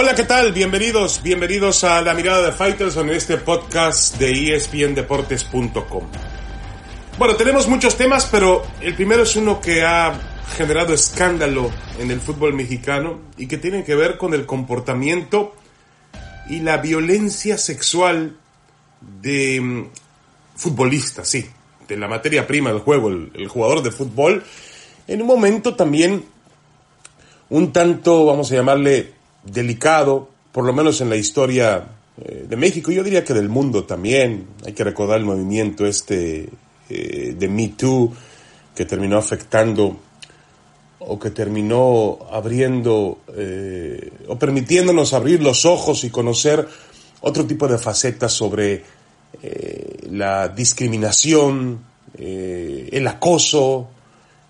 Hola, ¿qué tal? Bienvenidos, bienvenidos a La Mirada de Fighters en este podcast de espndeportes.com. Bueno, tenemos muchos temas, pero el primero es uno que ha generado escándalo en el fútbol mexicano y que tiene que ver con el comportamiento y la violencia sexual de mm, futbolistas, sí, de la materia prima del juego, el, el jugador de fútbol, en un momento también un tanto, vamos a llamarle, delicado, por lo menos en la historia eh, de México, yo diría que del mundo también. Hay que recordar el movimiento este eh, de Me Too que terminó afectando o que terminó abriendo eh, o permitiéndonos abrir los ojos y conocer otro tipo de facetas sobre la discriminación, el acoso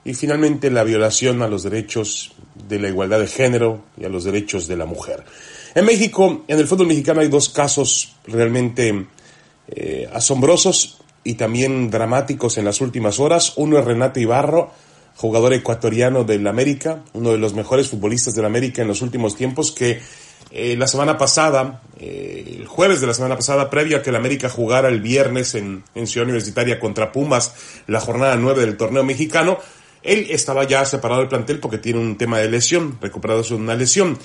y finalmente la violación a los derechos de la igualdad de género y a los derechos de la mujer. En México, en el fútbol mexicano hay dos casos realmente eh, asombrosos y también dramáticos en las últimas horas. Uno es Renato Ibarro, jugador ecuatoriano del América, uno de los mejores futbolistas del América en los últimos tiempos, que eh, la semana pasada, eh, el jueves de la semana pasada, previo a que el América jugara el viernes en, en Ciudad Universitaria contra Pumas, la jornada 9 del torneo mexicano, él estaba ya separado del plantel porque tiene un tema de lesión, recuperado de una lesión,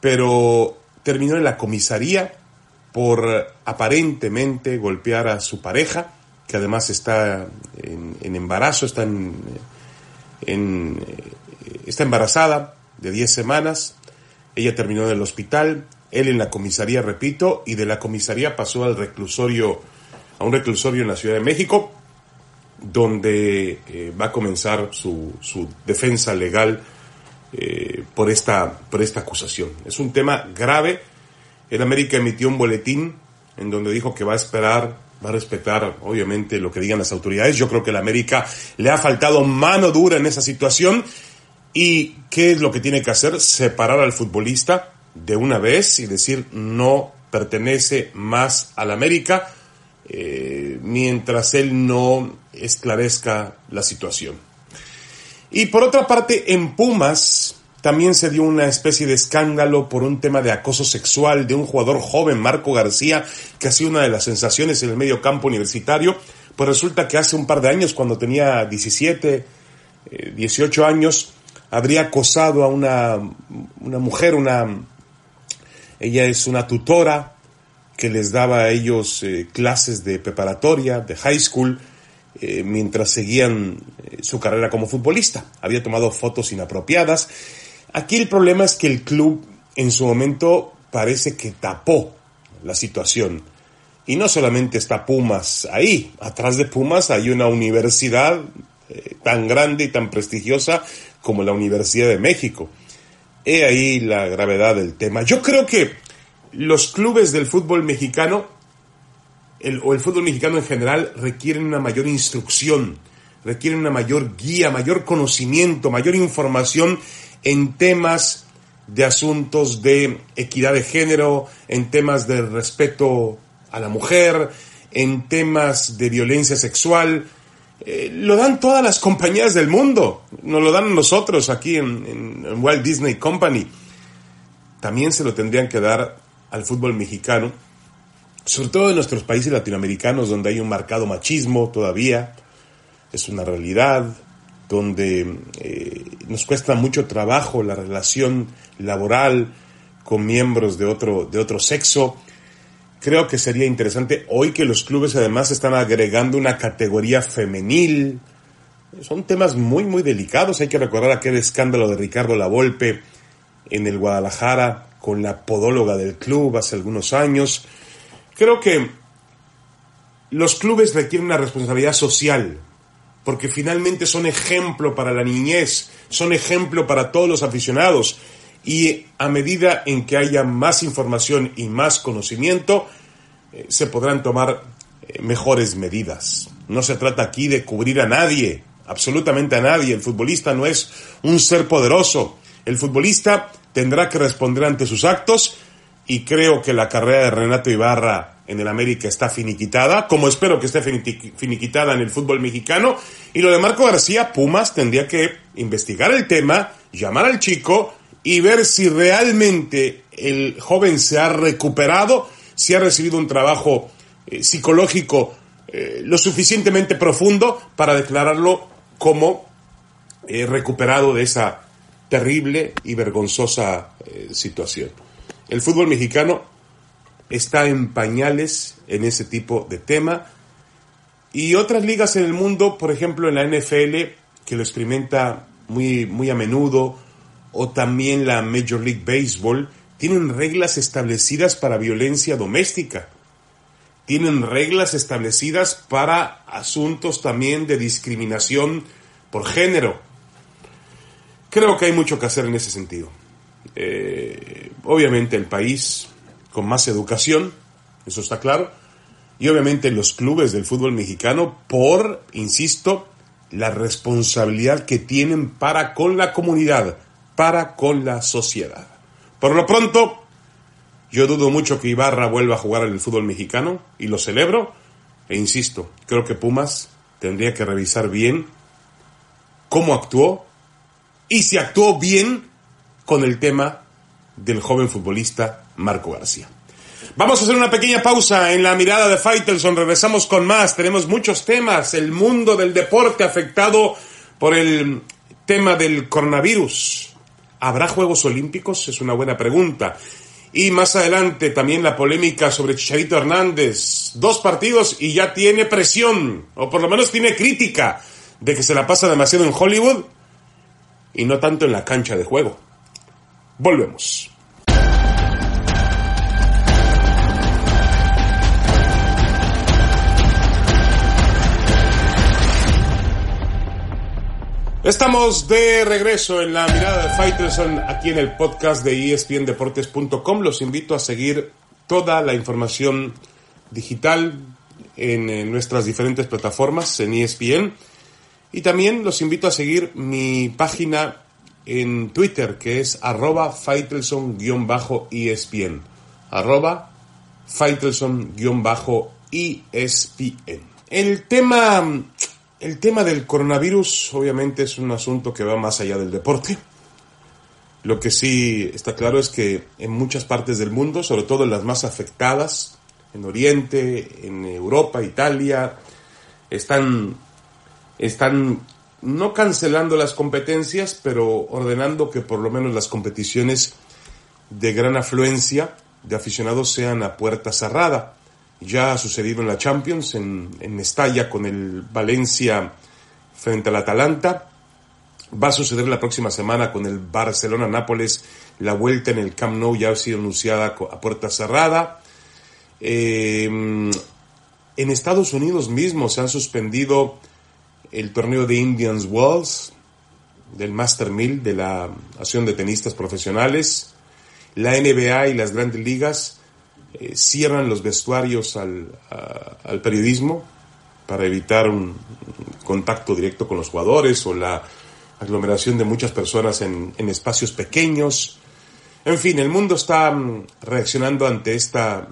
pero terminó en la comisaría por aparentemente golpear a su pareja, que además está en, embarazo, está, en, está embarazada de 10 semanas, ella terminó en el hospital, él en la comisaría, repito, y de la comisaría pasó al reclusorio, a un reclusorio en la Ciudad de México, donde eh, va a comenzar su, su defensa legal eh, por, esta, por esta acusación. Es un tema grave. El América emitió un boletín en donde dijo que va a esperar, va a respetar obviamente lo que digan las autoridades. Yo creo que el América le ha faltado mano dura en esa situación. ¿Y qué es lo que tiene que hacer? Separar al futbolista de una vez y decir no pertenece más al América eh, mientras él no esclarezca la situación. Y por otra parte, en Pumas también se dio una especie de escándalo por un tema de acoso sexual de un jugador joven, Marco García, que ha sido una de las sensaciones en el medio campo universitario. Pues resulta que hace un par de años, cuando tenía 17, 18 eh, años, habría acosado a una, una mujer, una, ella es una tutora que les daba a ellos eh, clases de preparatoria, de high school, eh, mientras seguían eh, su carrera como futbolista. Había tomado fotos inapropiadas. Aquí el problema es que el club en su momento parece que tapó la situación. Y no solamente está Pumas ahí, atrás de Pumas hay una universidad tan grande y tan prestigiosa como la Universidad de México. He ahí la gravedad del tema. Yo creo que los clubes del fútbol mexicano, o el fútbol mexicano en general, requieren una mayor instrucción, requieren una mayor guía, mayor conocimiento, mayor información en temas de asuntos de equidad de género, en temas de respeto a la mujer, en temas de violencia sexual. Eh, lo dan todas las compañías del mundo, nos lo dan nosotros aquí en Walt Disney Company. También se lo tendrían que dar al fútbol mexicano, sobre todo en nuestros países latinoamericanos donde hay un marcado machismo todavía, es una realidad, donde eh, nos cuesta mucho trabajo la relación laboral con miembros de otro, de otro sexo. Creo que sería interesante hoy que los clubes además están agregando una categoría femenil. Son temas muy, muy delicados. Hay que recordar aquel escándalo de Ricardo Lavolpe en el Guadalajara, con la podóloga del club hace algunos años. Creo que los clubes requieren una responsabilidad social, porque finalmente son ejemplo para la niñez, son ejemplo para todos los aficionados, y a medida en que haya más información y más conocimiento, eh, se podrán tomar eh, mejores medidas. No se trata aquí de cubrir a nadie, absolutamente a nadie. El futbolista no es un ser poderoso. El futbolista tendrá que responder ante sus actos y creo que la carrera de Renato Ibarra en el América está finiquitada, como espero que esté finiquitada en el fútbol mexicano. Y lo de Marco García, Pumas tendría que investigar el tema, llamar al chico y ver si realmente el joven se ha recuperado, si ha recibido un trabajo eh, psicológico eh, lo suficientemente profundo para declararlo como eh, recuperado de esa terrible y vergonzosa situación. El fútbol mexicano está en pañales en ese tipo de tema y otras ligas en el mundo, por ejemplo en la NFL, que lo experimenta muy, muy a menudo, o también la Major League Baseball, tienen reglas establecidas para violencia doméstica tienen reglas establecidas para asuntos también de discriminación por género. Creo que hay mucho que hacer en ese sentido. Eh, obviamente el país con más educación, eso está claro, y obviamente los clubes del fútbol mexicano por, insisto, la responsabilidad que tienen para con la comunidad, para con la sociedad. Por lo pronto, yo dudo mucho que Ibarra vuelva a jugar en el fútbol mexicano y lo celebro. E insisto, creo que Pumas tendría que revisar bien cómo actuó y si actuó bien con el tema del joven futbolista Marco García. Vamos a hacer una pequeña pausa en la mirada de Faitelson. Regresamos con más. Tenemos muchos temas. El mundo del deporte afectado por el tema del coronavirus. ¿Habrá Juegos Olímpicos? Es una buena pregunta. Y más adelante también la polémica sobre Chicharito Hernández. Dos partidos y ya tiene presión, o por lo menos tiene crítica, de que se la pasa demasiado en Hollywood y no tanto en la cancha de juego. Volvemos. Estamos de regreso en la mirada de Fighterson aquí en el podcast de espndeportes.com. Los invito a seguir toda la información digital en, nuestras diferentes plataformas en ESPN. Y también los invito a seguir mi página en Twitter que es arroba Faitelson-ESPN. Arroba Faitelson-ESPN. El tema el tema del coronavirus obviamente es un asunto que va más allá del deporte. Lo que sí está claro es que en muchas partes del mundo, sobre todo en las más afectadas, en Oriente, en Europa, Italia, están, están no cancelando las competencias, pero ordenando que por lo menos las competiciones de gran afluencia de aficionados sean a puerta cerrada. Ya ha sucedido en la Champions, en, en Mestalla con el Valencia frente al Atalanta. Va a suceder la próxima semana con el Barcelona-Nápoles. La vuelta en el Camp Nou ya ha sido anunciada a puerta cerrada. Em, en Estados Unidos mismo se han suspendido el torneo de Indians Wells, del Master Mill, de la Asociación de Tenistas Profesionales. La NBA y las grandes ligas eh, cierran los vestuarios al, periodismo para evitar un contacto directo con los jugadores o la aglomeración de muchas personas en, en espacios pequeños. En fin, el mundo está mm, reaccionando ante esta,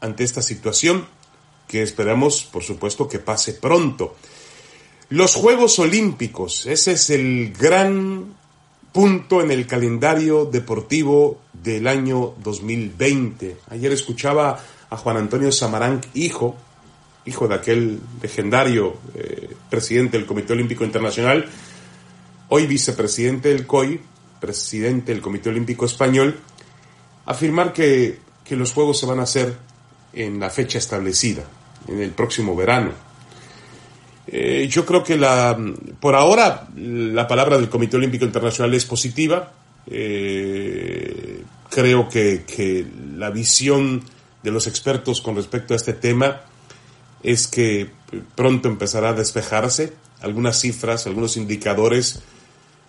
ante esta situación que esperamos, por supuesto, que pase pronto. Los Juegos Olímpicos, ese es el gran punto en el calendario deportivo del año 2020. Ayer escuchaba a Juan Antonio Samarán, hijo, hijo de aquel legendario eh, presidente del Comité Olímpico Internacional, hoy vicepresidente del COI, presidente del Comité Olímpico Español, afirmar que, que los Juegos se van a hacer en la fecha establecida, en el próximo verano. Eh, yo creo que la, por ahora la palabra del Comité Olímpico Internacional es positiva. Eh, creo que, la visión de los expertos con respecto a este tema es que pronto empezará a despejarse. Algunas cifras, algunos indicadores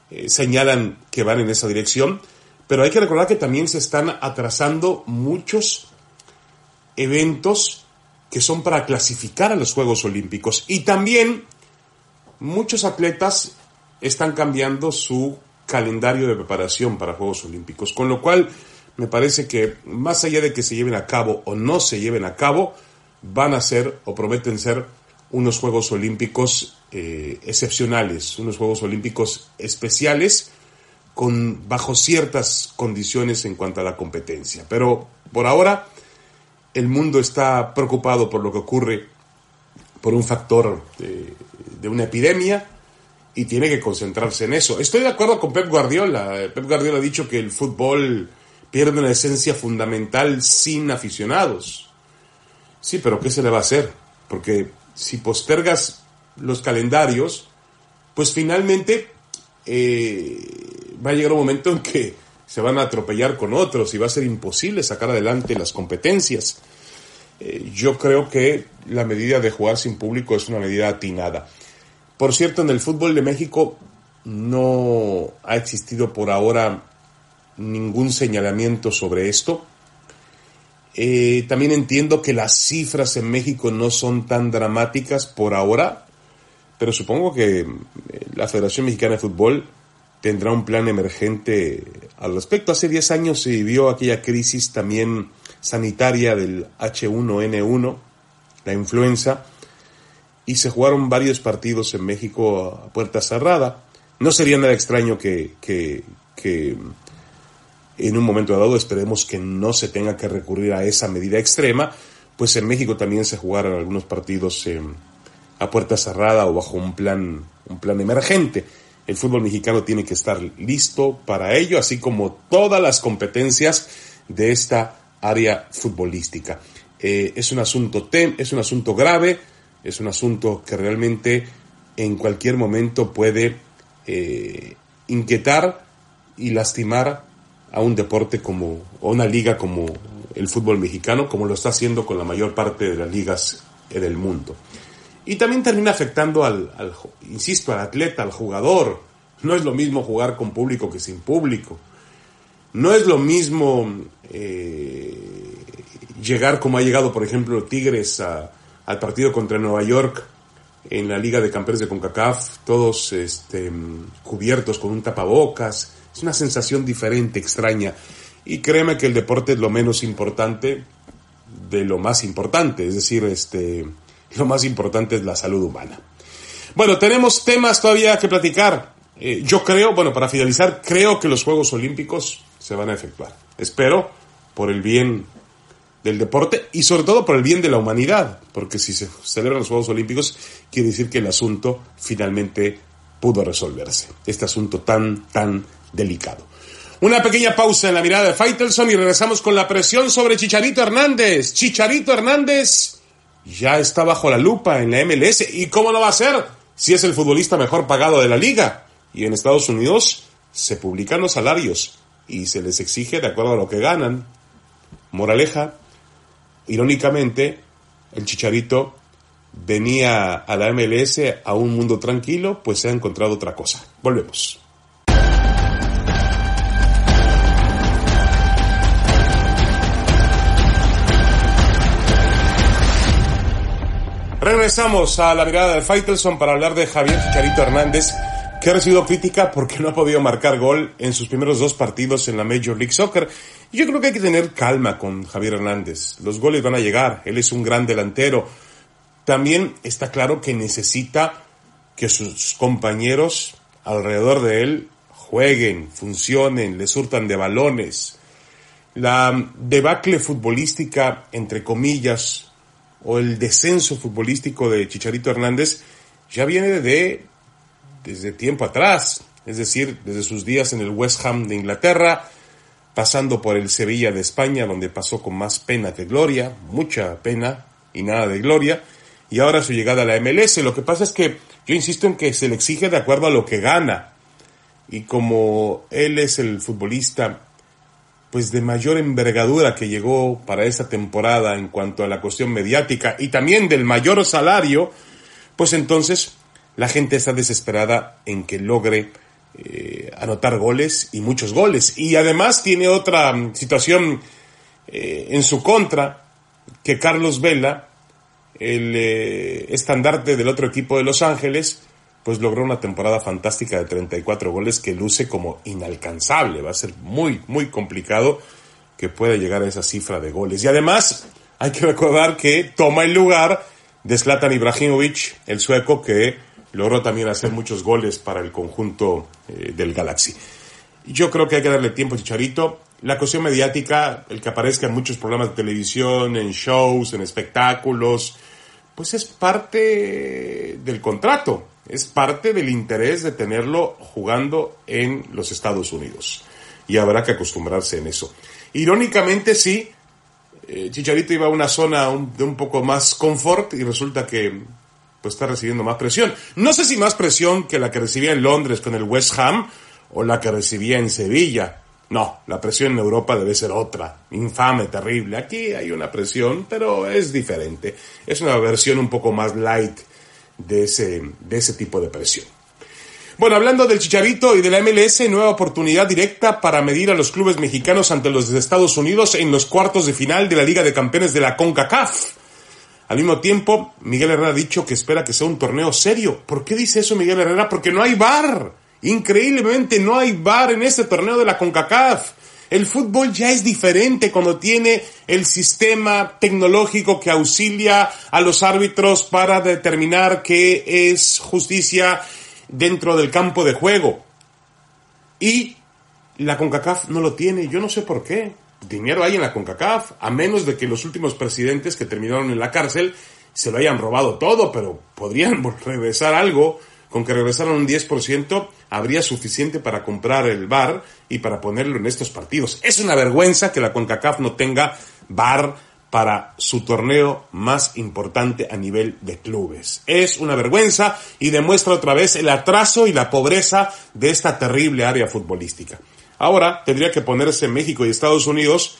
eh, señalan que van en esa dirección, pero hay que recordar que también se están atrasando muchos eventos que son para clasificar a los Juegos Olímpicos. Y también muchos atletas están cambiando su calendario de preparación para Juegos Olímpicos, con lo cual me parece que más allá de que se lleven a cabo o no se lleven a cabo, van a ser o prometen ser unos Juegos Olímpicos eh, excepcionales, unos Juegos Olímpicos especiales, con, bajo ciertas condiciones en cuanto a la competencia. Pero por ahora el mundo está preocupado por lo que ocurre por un factor de, una epidemia y tiene que concentrarse en eso. Estoy de acuerdo con Pep Guardiola. Pep Guardiola ha dicho que el fútbol pierde una esencia fundamental sin aficionados. Sí, pero ¿qué se le va a hacer? Porque si postergas los calendarios, pues finalmente eh, va a llegar un momento en que se van a atropellar con otros y va a ser imposible sacar adelante las competencias. Eh, yo creo que la medida de jugar sin público es una medida atinada. Por cierto, en el fútbol de México no ha existido por ahora ningún señalamiento sobre esto. Eh, también entiendo que las cifras en México no son tan dramáticas por ahora, pero supongo que eh, la Federación Mexicana de Fútbol tendrá un plan emergente al respecto. Hace 10 años se vivió aquella crisis también sanitaria del H1N1, la influenza, y se jugaron varios partidos en México a puerta cerrada. No sería nada extraño que, que, que en un momento dado esperemos que no se tenga que recurrir a esa medida extrema, pues en México también se jugaron algunos partidos a puerta cerrada o bajo un plan, un plan emergente. El fútbol mexicano tiene que estar listo para ello, así como todas las competencias de esta área futbolística. Eh, es un asunto tem, es un asunto grave, es un asunto que realmente en cualquier momento puede eh, inquietar y lastimar a un deporte como, o una liga como el fútbol mexicano, como lo está haciendo con la mayor parte de las ligas del mundo. Y también termina afectando al, insisto, al atleta, al jugador. No es lo mismo jugar con público que sin público. No es lo mismo eh, llegar como ha llegado, por ejemplo, Tigres al partido contra Nueva York en la Liga de Campeones de CONCACAF, todos este, cubiertos con un tapabocas, es una sensación diferente, extraña. Y créeme que el deporte es lo menos importante de lo más importante. Es decir, este, lo más importante es la salud humana. Bueno, tenemos temas todavía que platicar. Eh, yo creo, bueno, para finalizar, creo que los Juegos Olímpicos se van a efectuar. Espero por el bien del deporte y sobre todo por el bien de la humanidad, porque si se celebran los Juegos Olímpicos quiere decir que el asunto finalmente pudo resolverse. Este asunto tan, tan delicado. Una pequeña pausa en la mirada de Faitelson y regresamos con la presión sobre Chicharito Hernández. Chicharito Hernández ya está bajo la lupa en la MLS. ¿Y cómo no va a ser si es el futbolista mejor pagado de la liga? Y en Estados Unidos se publican los salarios y se les exige de acuerdo a lo que ganan. Moraleja, irónicamente, el Chicharito venía a la MLS a un mundo tranquilo, pues se ha encontrado otra cosa. Volvemos. Regresamos a la mirada de Faitelson para hablar de Javier Chicharito Hernández, que ha recibido crítica porque no ha podido marcar gol en sus primeros dos partidos en la Major League Soccer. Yo creo que hay que tener calma con Javier Hernández. Los goles van a llegar, él es un gran delantero. También está claro que necesita que sus compañeros alrededor de él jueguen, funcionen, le surtan de balones. La debacle futbolística, entre comillas, o el descenso futbolístico de Chicharito Hernández ya viene de desde tiempo atrás, es decir, desde sus días en el West Ham de Inglaterra, pasando por el Sevilla de España, donde pasó con más pena que gloria, mucha pena y nada de gloria, y ahora su llegada a la MLS. Lo que pasa es que yo insisto en que se le exige de acuerdo a lo que gana, y como él es el futbolista pues de mayor envergadura que llegó para esta temporada en cuanto a la cuestión mediática y también del mayor salario, pues entonces la gente está desesperada en que logre eh, anotar goles y muchos goles. Y además tiene otra situación eh, en su contra, que Carlos Vela, el eh, estandarte del otro equipo de Los Ángeles, pues logró una temporada fantástica de 34 goles que luce como inalcanzable. Va a ser muy, muy complicado que pueda llegar a esa cifra de goles. Y además, hay que recordar que toma el lugar de Zlatan Ibrahimovic, el sueco que logró también hacer muchos goles para el conjunto eh, del Galaxy. Yo creo que hay que darle tiempo a Chicharito. La cuestión mediática, el que aparezca en muchos programas de televisión, en shows, en espectáculos, pues es parte del contrato, es parte del interés de tenerlo jugando en los Estados Unidos. Y habrá que acostumbrarse en eso. Irónicamente, sí, eh, Chicharito iba a una zona de un poco más confort y resulta que pues está recibiendo más presión. No sé si más presión que la que recibía en Londres con el West Ham o la que recibía en Sevilla. No, la presión en Europa debe ser otra, infame, terrible. Aquí hay una presión, pero es diferente. Es una versión un poco más light de ese, de ese tipo de presión. Bueno, hablando del Chicharito y de la MLS, nueva oportunidad directa para medir a los clubes mexicanos ante los de Estados Unidos en los cuartos de final de la Liga de Campeones de la CONCACAF. Al mismo tiempo, Miguel Herrera ha dicho que espera que sea un torneo serio. ¿Por qué dice eso Miguel Herrera? Porque no hay bar. Increíblemente no hay bar en este torneo de la CONCACAF. El fútbol ya es diferente cuando tiene el sistema tecnológico que auxilia a los árbitros para determinar qué es justicia dentro del campo de juego. Y la CONCACAF no lo tiene, yo no sé por qué. Dinero hay en la CONCACAF, a menos de que los últimos presidentes que terminaron en la cárcel se lo hayan robado todo, pero podrían regresar algo con que regresaran un 10%, habría suficiente para comprar el bar y para ponerlo en estos partidos. Es una vergüenza que la CONCACAF no tenga bar para su torneo más importante a nivel de clubes. Es una vergüenza y demuestra otra vez el atraso y la pobreza de esta terrible área futbolística. Ahora tendría que ponerse México y Estados Unidos,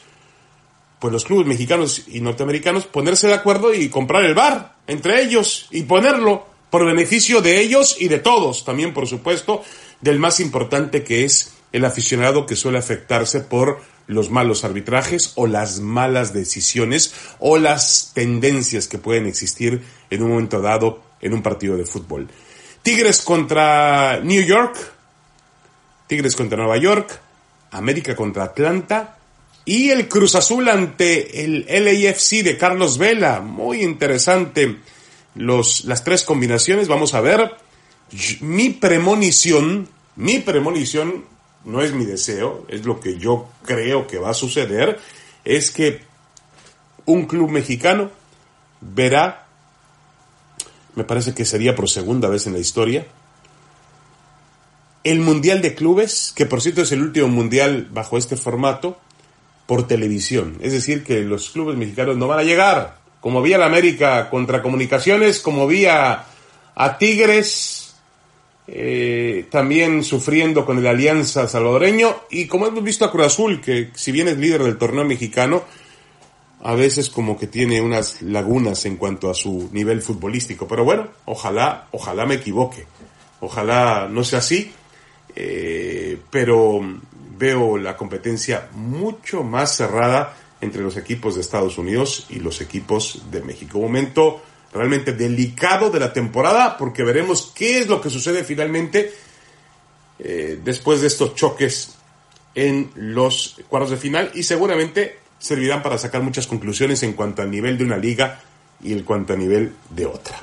pues los clubes mexicanos y norteamericanos, ponerse de acuerdo y comprar el bar entre ellos y ponerlo por beneficio de ellos y de todos, también por supuesto, del más importante que es el aficionado que suele afectarse por los malos arbitrajes o las malas decisiones o las tendencias que pueden existir en un momento dado en un partido de fútbol. Tigres contra New York, Tigres contra Nueva York, América contra Atlanta y el Cruz Azul ante el LAFC de Carlos Vela. Muy interesante los, las tres combinaciones. Vamos a ver. Mi premonición, mi premonición, no es mi deseo, es lo que yo creo que va a suceder, es que un club mexicano verá, me parece que sería por segunda vez en la historia, el Mundial de Clubes, que por cierto es el último mundial bajo este formato, por televisión. Es decir, que los clubes mexicanos no van a llegar como vía la América contra Comunicaciones, como vía a Tigres, eh, también sufriendo con el Alianza Salvadoreño, y como hemos visto a Cruz Azul, que si bien es líder del torneo mexicano, a veces como que tiene unas lagunas en cuanto a su nivel futbolístico. Pero bueno, ojalá, ojalá me equivoque. Ojalá no sea así. Eh, pero veo la competencia mucho más cerrada entre los equipos de Estados Unidos y los equipos de México. Un momento realmente delicado de la temporada porque veremos qué es lo que sucede finalmente eh, después de estos choques en los cuartos de final y seguramente servirán para sacar muchas conclusiones en cuanto al nivel de una liga y en cuanto a nivel de otra.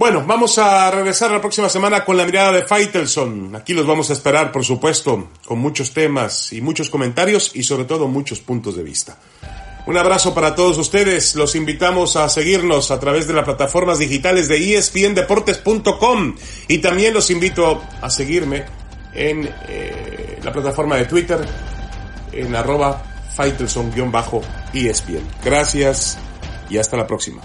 Bueno, vamos a regresar la próxima semana con la mirada de Faitelson. Aquí los vamos a esperar, por supuesto, con muchos temas y muchos comentarios y sobre todo muchos puntos de vista. Un abrazo para todos ustedes. Los invitamos a seguirnos a través de las plataformas digitales de espndeportes.com y también los invito a seguirme en eh, la plataforma de Twitter en arroba Faitelson-ESPN. Gracias y hasta la próxima.